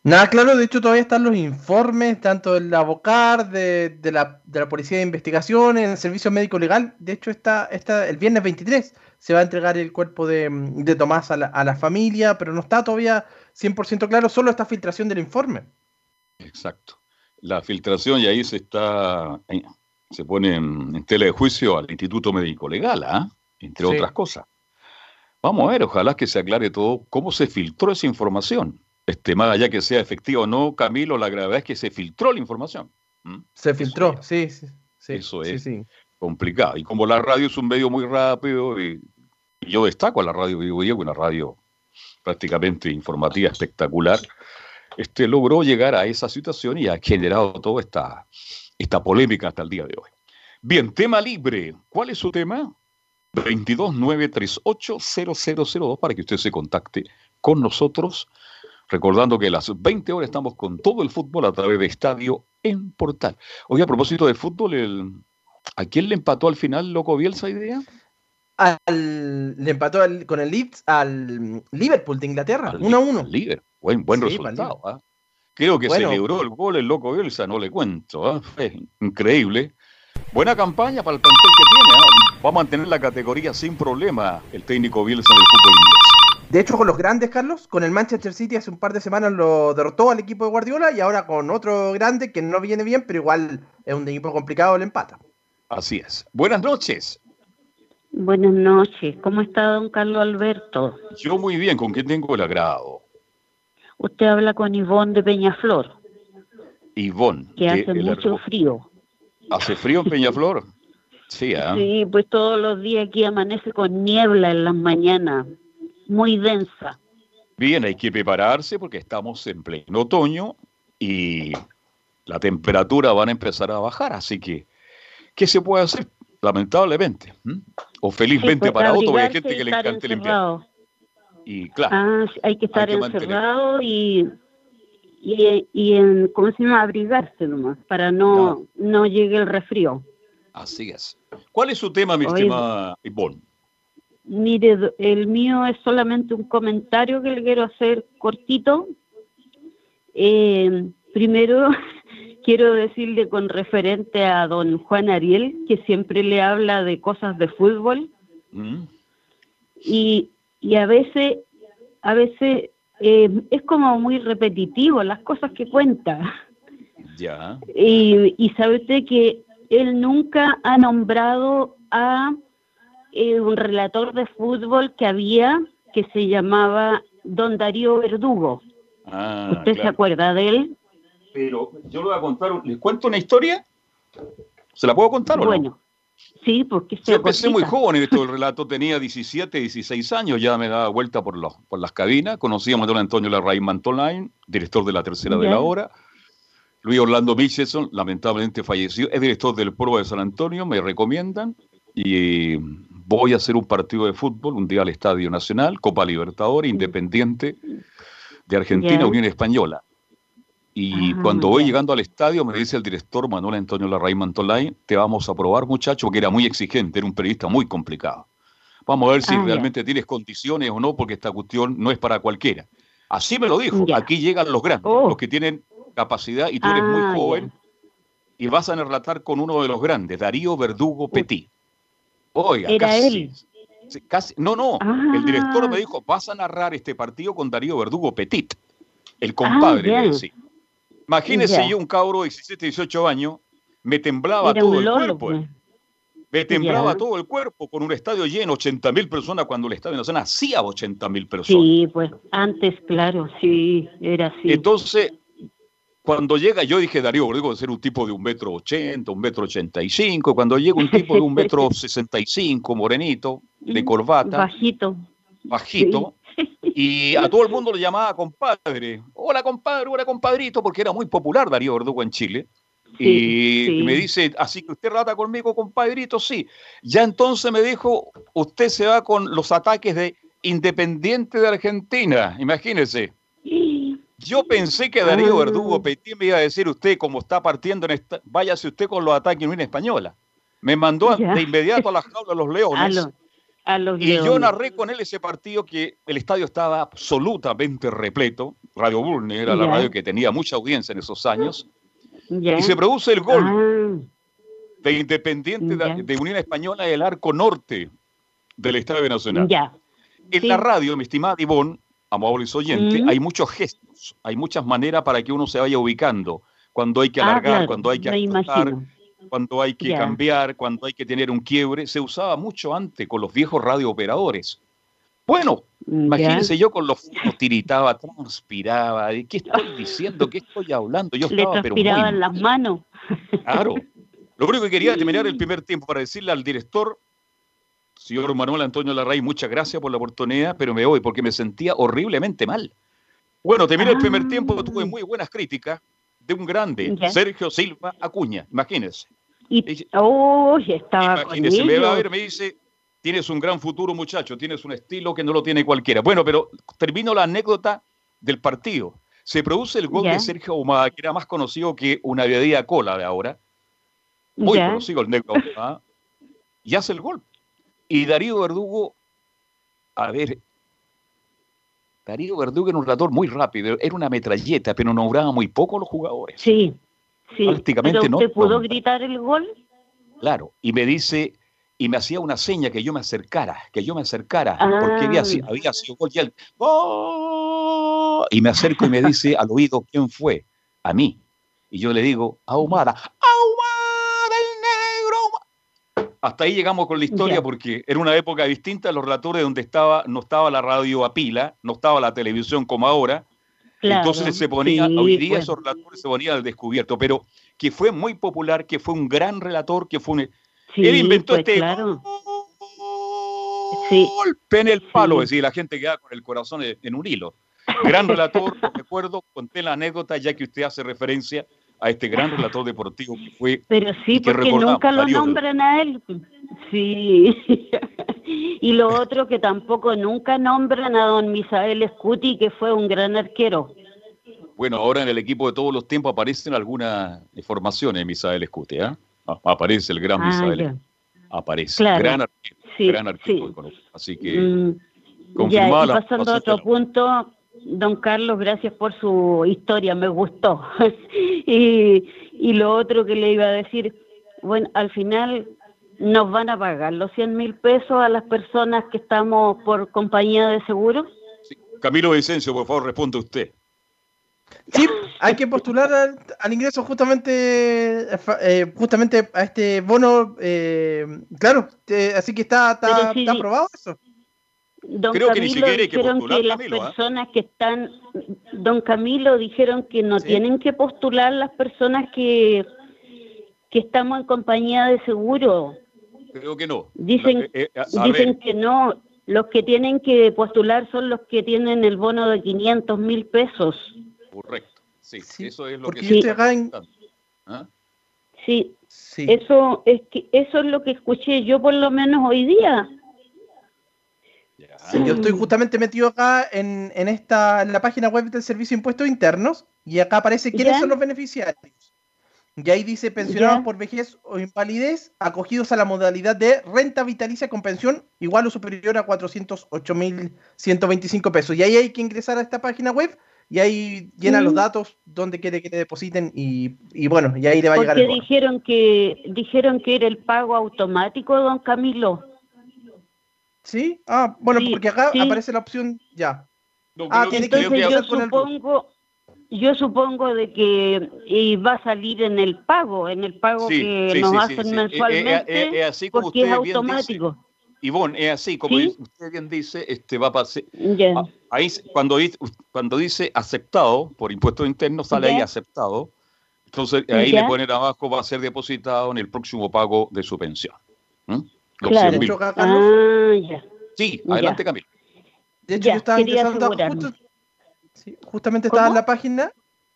Nada claro, de hecho todavía están los informes, tanto del abocar, de, de, la, de la Policía de Investigación, en el Servicio Médico Legal. De hecho, está, está el viernes 23 se va a entregar el cuerpo de, de Tomás a la, a la, familia, pero no está todavía 100% claro, solo esta filtración del informe. Exacto. La filtración y ahí se está, se pone en, tela de juicio al Instituto Médico Legal, ¿ah? entre otras cosas. Vamos a ver, ojalá que se aclare todo cómo se filtró esa información este, más allá que sea efectivo o no, Camilo, la gravedad es que se filtró la información. Se filtró, sí, sí, Eso es complicado. Y como la radio es un medio muy rápido, y, yo destaco a la radio Vivo Diego, una radio prácticamente informativa, espectacular, este, logró llegar a esa situación y ha generado toda esta, esta polémica hasta el día de hoy. Bien, tema libre. ¿Cuál es su tema? 229380002 para que usted se contacte con nosotros Recordando que a las 20 horas estamos con todo el fútbol a través de Estadio en Portal. Hoy, a propósito de fútbol, el, ¿a quién le empató al final Loco Bielsa idea? Al, le empató con el Leeds al Liverpool de Inglaterra, 1 a 1. Liverpool, buen, buen resultado. ¿ah? Creo que celebró el gol el Loco Bielsa, no le cuento. ¿ah? increíble. Buena campaña para el plantel que tiene. ¿ah? Va a mantener la categoría sin problema el técnico Bielsa en el fútbol inglés. De hecho, con los grandes, Carlos, con el Manchester City hace un par de semanas lo derrotó al equipo de Guardiola y ahora con otro grande que no viene bien, pero igual es un equipo complicado, le empata. Así es. Buenas noches. Buenas noches. ¿Cómo está don Carlos Alberto? Yo muy bien. ¿Con quién tengo el agrado? Usted habla con Ivonne de Peñaflor. Ivonne. Que hace mucho frío. ¿Hace frío en Peñaflor? Sí, ¿eh? Sí, pues todos los días aquí amanece con niebla en las mañanas muy densa. Bien, hay que prepararse porque estamos en pleno otoño y la temperatura van a empezar a bajar, así que, ¿qué se puede hacer? lamentablemente. O felizmente pues, para otro, porque hay gente que le estar encanta encerrado. invierno. Y claro, Ah, sí, hay que estar que mantener- encerrado y, y, y en, ¿cómo se llama? Abrigarse nomás, para no, no. llegue el resfrío. así es. ¿Cuál es su tema, mi Oye. estimada Ivonne? Mire, el mío es solamente un comentario que le quiero hacer cortito. Eh, primero, quiero decirle con referente a don Juan Ariel, que siempre le habla de cosas de fútbol ¿Mm? y, y a veces, a veces eh, es como muy repetitivo las cosas que cuenta. Ya. Y, y sabe usted que él nunca ha nombrado a eh, un relator de fútbol que había que se llamaba Don Darío Verdugo. Ah, ¿Usted se acuerda de él? Pero yo le voy a contar, ¿les cuento una historia? ¿Se la puedo contar o no? Bueno, sí, porque Yo se empecé muy joven en esto del relato, tenía 17, 16 años, ya me daba vuelta por, los, por las cabinas, conocíamos a don Antonio Larraín Mantolain, director de la tercera de la hora, Luis Orlando Michelson, lamentablemente falleció, es director del Pro de San Antonio, me recomiendan, y voy a hacer un partido de fútbol, un día al Estadio Nacional, Copa Libertadores, Independiente de Argentina. Unión Española. Y Ah, cuando voy llegando al estadio, me dice el director Manuel Antonio Larraín Mantolay, te vamos a probar, muchacho, porque era muy exigente, era un periodista muy complicado. Vamos a ver si Ah, realmente tienes condiciones o no, porque esta cuestión no es para cualquiera. Así me lo dijo, aquí llegan los grandes, Oh. los que tienen capacidad, y tú eres Ah, muy ya. joven, y vas a relatar con uno de los grandes, Darío Verdugo Petit. Oiga, Era casi, él. casi, no, no, Ah. el director me dijo, vas a narrar este partido con Darío Verdugo Petit, el compadre, Ah, le decía. Imagínese yo, un cabro de 17, 18 años, me temblaba Era todo el lolo. cuerpo. pues. eh. Me temblaba todo el cuerpo con un estadio lleno, 80 mil personas, cuando el estadio nacional hacía 80 mil personas. Sí, pues antes, claro, sí, era así. Entonces, cuando llega, yo dije, Darío Verdugo debe ser un tipo de un metro ochenta, un metro ochenta y cinco. Cuando llega un tipo de un metro sesenta y cinco, morenito, de corbata, Bajito. bajito, y a todo el mundo le llamaba compadre. Hola, compadre, hola, compadrito, porque era muy popular Darío Verdugo en Chile. Sí, y sí. me dice, así que usted rata conmigo, compadrito, sí. Ya entonces me dijo, usted se va con los ataques de Independiente de Argentina, imagínese. Yo pensé que Darío Ah. Verdugo Petit me iba a decir usted, como está partiendo en esta, váyase usted con los ataques en Unión Española. Me mandó de inmediato a la jaula de los A, leones. los- a los Y yo narré con él ese partido que el estadio estaba absolutamente repleto. Radio Burne era la radio que tenía mucha audiencia en esos años. Y se produce el gol Ah, de Independiente de, de Unión Española del arco norte del Estadio Nacional. En Sí. la radio, mi estimada Ivonne, amables oyentes, Mm. hay muchos gestos, hay muchas maneras para que uno se vaya ubicando. Cuando hay que Ah, alargar, claro, cuando hay que imagino. cuando hay que cambiar, cuando hay que tener un quiebre. Se usaba mucho antes con los viejos radiooperadores. Bueno, imagínense yo con los fotos tiritaba, transpiraba. ¿de ¿Qué estoy diciendo? ¿Qué estoy hablando? Yo Le estaba pero muy transpiraban las manos. Claro. Lo único que quería terminar el primer tiempo para decirle al director, señor Manuel Antonio Larray, muchas gracias por la oportunidad, pero me voy porque me sentía horriblemente mal. Bueno, terminé el primer tiempo, tuve muy buenas críticas de un grande. Sergio Silva Acuña, imagínense. Y, oh, estaba con Imagínese, me va a ver, me dice, tienes un gran futuro muchacho, tienes un estilo que no lo tiene cualquiera. Bueno, pero termino la anécdota del partido. Se produce el gol de Sergio Ahumada, que era más conocido que una bebida cola de ahora. Muy conocido el negro Ahumada. Y hace el gol. Y Darío Verdugo, a ver, Darío Verdugo era un relator muy rápido, era una metralleta, pero nombraba muy poco a los jugadores. Sí, sí. Prácticamente ¿Pero no. usted pudo gritar el gol? Claro, y me dice, y me hacía una seña que yo me acercara, que yo me acercara, Ah. porque había, había sido gol y él, ¡gol! Y me acerco y me dice al oído, ¿quién fue? A mí. Y yo le digo, Ahumada. Ahumada". Hasta ahí llegamos con la historia Ya. porque era una época distinta, los relatores donde estaba, no estaba la radio a pila, no estaba la televisión como ahora, Claro, entonces se ponía, sí, hoy día pues. esos relatores se ponían al descubierto, pero que fue muy popular, que fue un gran relator, que fue un... Sí, él inventó pues, este claro. Sí. golpe en el palo, es decir, la gente queda con el corazón en un hilo. Gran relator, recuerdo, conté la anécdota ya que usted hace referencia a este gran relator deportivo que fue. Pero sí, porque nunca lo nombran a él. Sí. y lo otro que tampoco nunca nombran a don Misael Scuti, que fue un gran arquero. Bueno, ahora en el equipo de todos los tiempos aparecen algunas informaciones de Misael Scuti, ¿eh? Aparece el gran ah, Misael. Aparece. Gran arquero. gran arquero. Así que. Mm, confirmada y pasando a otro punto, don Carlos, gracias por su historia, me gustó. y, y lo otro que le iba a decir, bueno, al final nos van a pagar los 100 mil pesos a las personas que estamos por compañía de seguro. Camilo Vicencio, por favor, responde usted. Sí, hay que postular al, ingreso justamente eh, justamente a este bono, eh, claro, así que está, está, aprobado eso. Don Creo que ni siquiera hay que postular, que las ¿ah? personas que están, don Camilo dijeron que no tienen que postular las personas que, que estamos en compañía de seguro. Creo que no. Dicen, eh, dicen que no, los que tienen que postular son los que tienen el bono de 500 mil pesos. Correcto, sí, eso es lo que sí. ¿Ah? sí. Eso es que eso es lo que escuché yo por lo menos hoy día. Yo estoy justamente metido acá en, en esta en la página web del Servicio de Impuestos Internos y acá aparece quiénes son los beneficiarios. Y ahí dice pensionados por vejez o invalidez, acogidos a la modalidad de renta vitalicia con pensión igual o superior a 408.125 pesos. Y ahí hay que ingresar a esta página web y ahí llena los datos donde quiere que te depositen y, bueno, y ahí le va a llegar el dijeron que dijeron que era el pago automático, don Camilo. ¿Sí? Ah, bueno, porque acá aparece la opción ya. ah, entonces yo supongo, yo supongo de que va a salir en el pago, en el pago que nos hacen eh, eh, mensualmente, así como porque es automático. Ivonne, es así, como usted bien dice, este va a pasar. Ah, ahí cuando, cuando dice aceptado por impuestos internos, sale ahí aceptado. Entonces ahí le ponen abajo, va a ser depositado en el próximo pago de su pensión. ¿Mm? Claro. Ah, sí, adelante Camilo. De hecho, yo estaba ingresando justamente estaba en la página.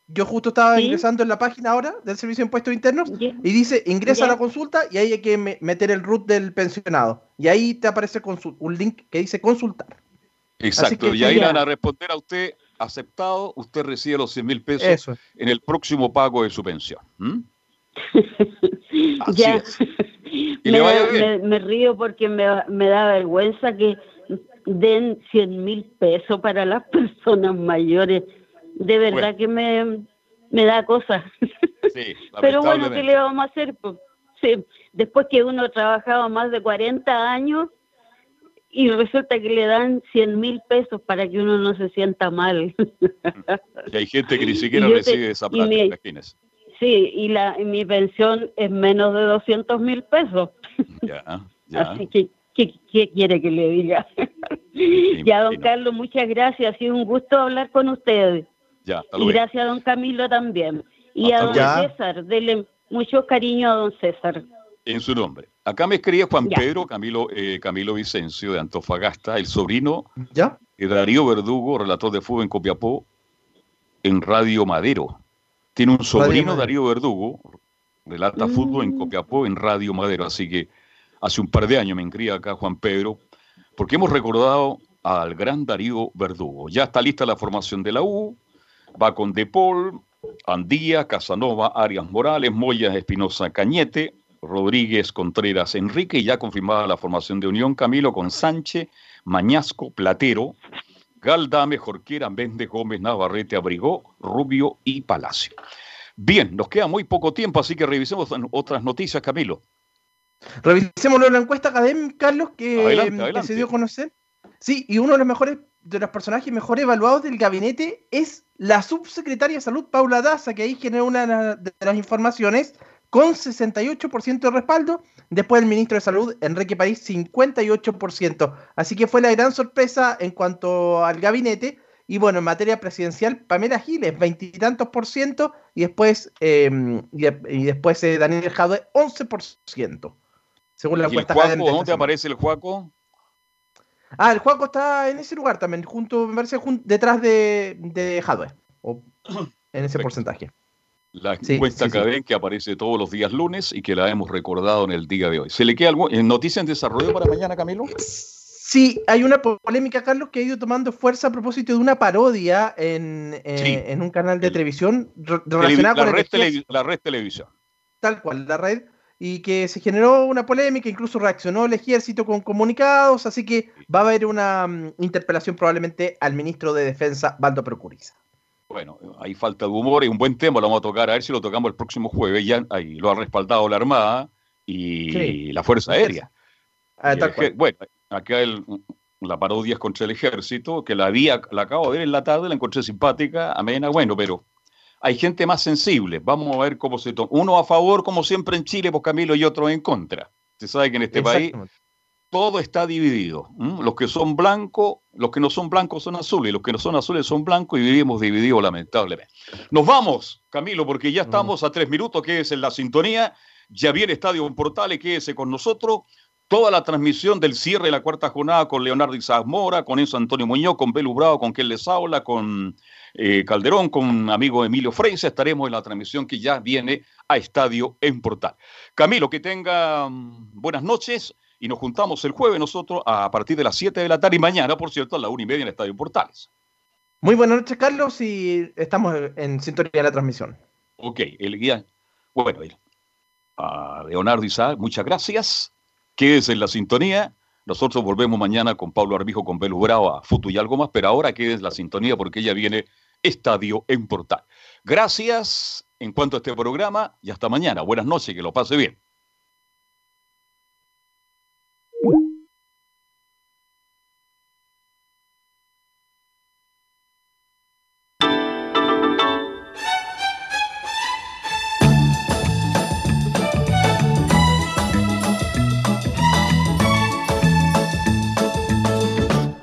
Yo justo estaba ingresando en la página ahora del Servicio de Impuestos Internos y dice ingresa a la consulta y ahí hay que meter el root del pensionado. Y ahí te aparece un link que dice consultar. Exacto, y ahí van a responder a usted aceptado, usted recibe los 100 mil pesos en el próximo pago de su pensión. ya. me, río porque me, me da vergüenza que den 100 mil pesos para las personas mayores de verdad que me, me da cosas. Pero bueno, ¿qué le vamos a hacer? Después que uno trabajaba más de 40 años y resulta que le dan 100 mil pesos para que uno no se sienta mal. y hay gente que ni siquiera recibe esa plata, imagínese. Sí, y la, mi pensión es menos de 200 mil pesos. Ya, ya. Así que, ¿qué, quiere que le diga? ya, don Carlos, muchas gracias. Ha sido un gusto hablar con ustedes y gracias a don Camilo también. Y a don César, dele mucho cariño a don César. En su nombre. Acá me escribe Juan Pedro Camilo, eh, Camilo Vicencio de Antofagasta, el sobrino de Darío Verdugo, relator de fútbol en Copiapó, en Radio Madero. Tiene un sobrino, Darío Verdugo, relata fútbol en mm. Copiapó en Radio Madero. Así que hace un par de años me inscribí acá Juan Pedro, porque hemos recordado al gran Darío Verdugo. Ya está lista la formación de la U, Va con De Paul, Andía, Casanova, Arias Morales, Moya, Espinosa Cañete, Rodríguez, Contreras, Enrique y ya confirmada la formación de Unión Camilo con Sánchez, Mañasco, Platero, Galdame, Jorquera, Méndez, Gómez, Navarrete, Abrigó, Rubio y Palacio. Bien, nos queda muy poco tiempo, así que revisemos otras noticias, Camilo. Revisemos la encuesta académica, Carlos, que, que se dio a conocer. Sí, y uno de los mejores de los personajes mejor evaluados del gabinete es la subsecretaria de Salud, Paula Daza, que ahí genera una de las informaciones con 68% de respaldo. Después el ministro de Salud, Enrique París, 58%. Así que fue la gran sorpresa en cuanto al gabinete. Y bueno, en materia presidencial, Pamela Giles, veintitantos por ciento. Y después, em, y, después eh, Daniel Jadwe, 11%. Según la encuesta. ¿Dónde aparece el Juaco? Ah, el Juaco está en ese lugar también, junto, me parece, detrás de, de Hadwe, o en ese porcentaje. La encuesta sí, que aparece todos los días lunes y que la hemos recordado en el día de hoy. ¿Se le queda algo en noticias en desarrollo para mañana, Camilo? Sí, hay una polémica, Carlos, que ha ido tomando fuerza a propósito de una parodia en, eh, en un canal de televisión relacionada con red la red televisión. Tal cual, la red, y que se generó una polémica, incluso reaccionó el ejército con comunicados, así que va a haber una um, interpelación probablemente al ministro de Defensa, Baldo Procuriza. Bueno, hay falta de humor y un buen tema, lo vamos a tocar, a ver si lo tocamos el próximo jueves, ya ahí lo ha respaldado la Armada y la Fuerza Aérea. Ah, bueno, acá el, la parodia es contra el ejército, que la había, la acabo de ver en la tarde, la encontré simpática, amena, bueno, pero hay gente más sensible. Vamos a ver cómo se toma. Uno a favor, como siempre en Chile, pues Camilo, y otro en contra. Usted sabe que en este país todo está dividido. Los que son blancos, los que no son blancos son azules, los que no son azules son blancos y vivimos divididos lamentablemente. Nos vamos, Camilo, porque ya estamos a tres minutos, que es en la sintonía. Ya viene Estadio Portales, quédese con nosotros toda la transmisión del cierre de la cuarta jornada con Leonardo Isaac Mora, con Enzo Antonio Muñoz, con Belu Bravo, con Kel Saula, con eh, Calderón, con amigo Emilio Freisa. Estaremos en la transmisión que ya viene a Estadio en Portal. Camilo, que tenga mm, buenas noches y nos juntamos el jueves nosotros a partir de las 7 de la tarde y mañana, por cierto, a la una y media en Estadio Portales. Muy buenas noches, Carlos, y estamos en sintonía de la transmisión. Ok, el guía. Bueno, a Leonardo Isaac, muchas gracias. Quédese en la sintonía. Nosotros volvemos mañana con Pablo Arbijo, con Belu Bravo, a Futu y algo más, pero ahora quédese en la sintonía porque ella viene Estadio en Portal. Gracias en cuanto a este programa y hasta mañana. Buenas noches, que lo pase bien.